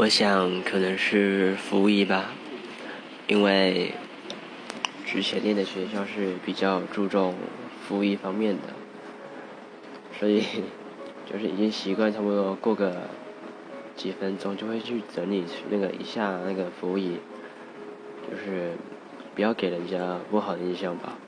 我想可能是服务仪吧，因为之前念的学校是比较注重服务仪方面的，所以 就是已经习惯差不多过个几分钟就会去整理那个一下那个服务仪，就是不要给人家不好的印象吧。